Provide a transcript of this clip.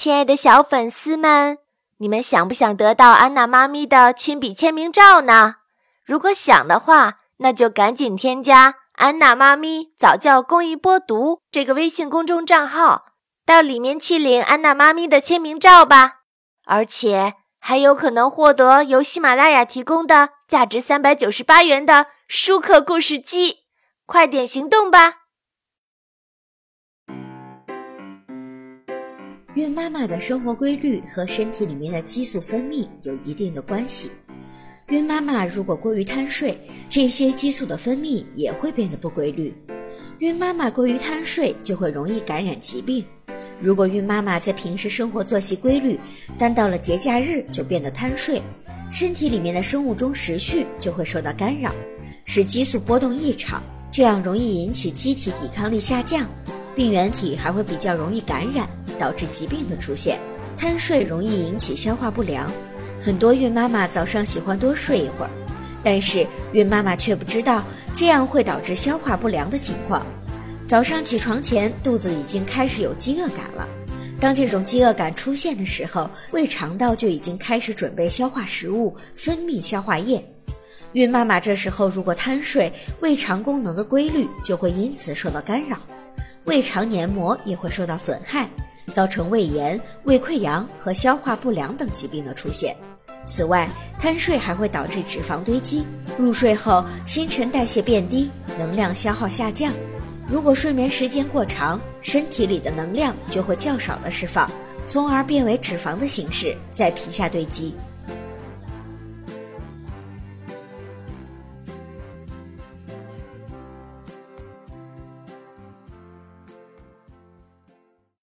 亲爱的小粉丝们，你们想不想得到安娜妈咪的亲笔签名照呢？如果想的话，那就赶紧添加“安娜妈咪早教公益播读”这个微信公众账号，到里面去领安娜妈咪的签名照吧。而且还有可能获得由喜马拉雅提供的价值三百九十八元的舒克故事机，快点行动吧！孕妈妈的生活规律和身体里面的激素分泌有一定的关系。孕妈妈如果过于贪睡，这些激素的分泌也会变得不规律。孕妈妈过于贪睡就会容易感染疾病。如果孕妈妈在平时生活作息规律，但到了节假日就变得贪睡，身体里面的生物钟时序就会受到干扰，使激素波动异常，这样容易引起机体抵抗力下降，病原体还会比较容易感染，导致疾病的出现。贪睡容易引起消化不良，很多孕妈妈早上喜欢多睡一会儿，但是孕妈妈却不知道这样会导致消化不良的情况。早上起床前，肚子已经开始有饥饿感了。当这种饥饿感出现的时候，胃肠道就已经开始准备消化食物，分泌消化液。孕妈妈这时候如果贪睡，胃肠功能的规律就会因此受到干扰，胃肠黏膜也会受到损害，造成胃炎、胃溃疡和消化不良等疾病的出现。此外，贪睡还会导致脂肪堆积，入睡后新陈代谢变低，能量消耗下降。如果睡眠时间过长，身体里的能量就会较少的释放，从而变为脂肪的形式在皮下堆积。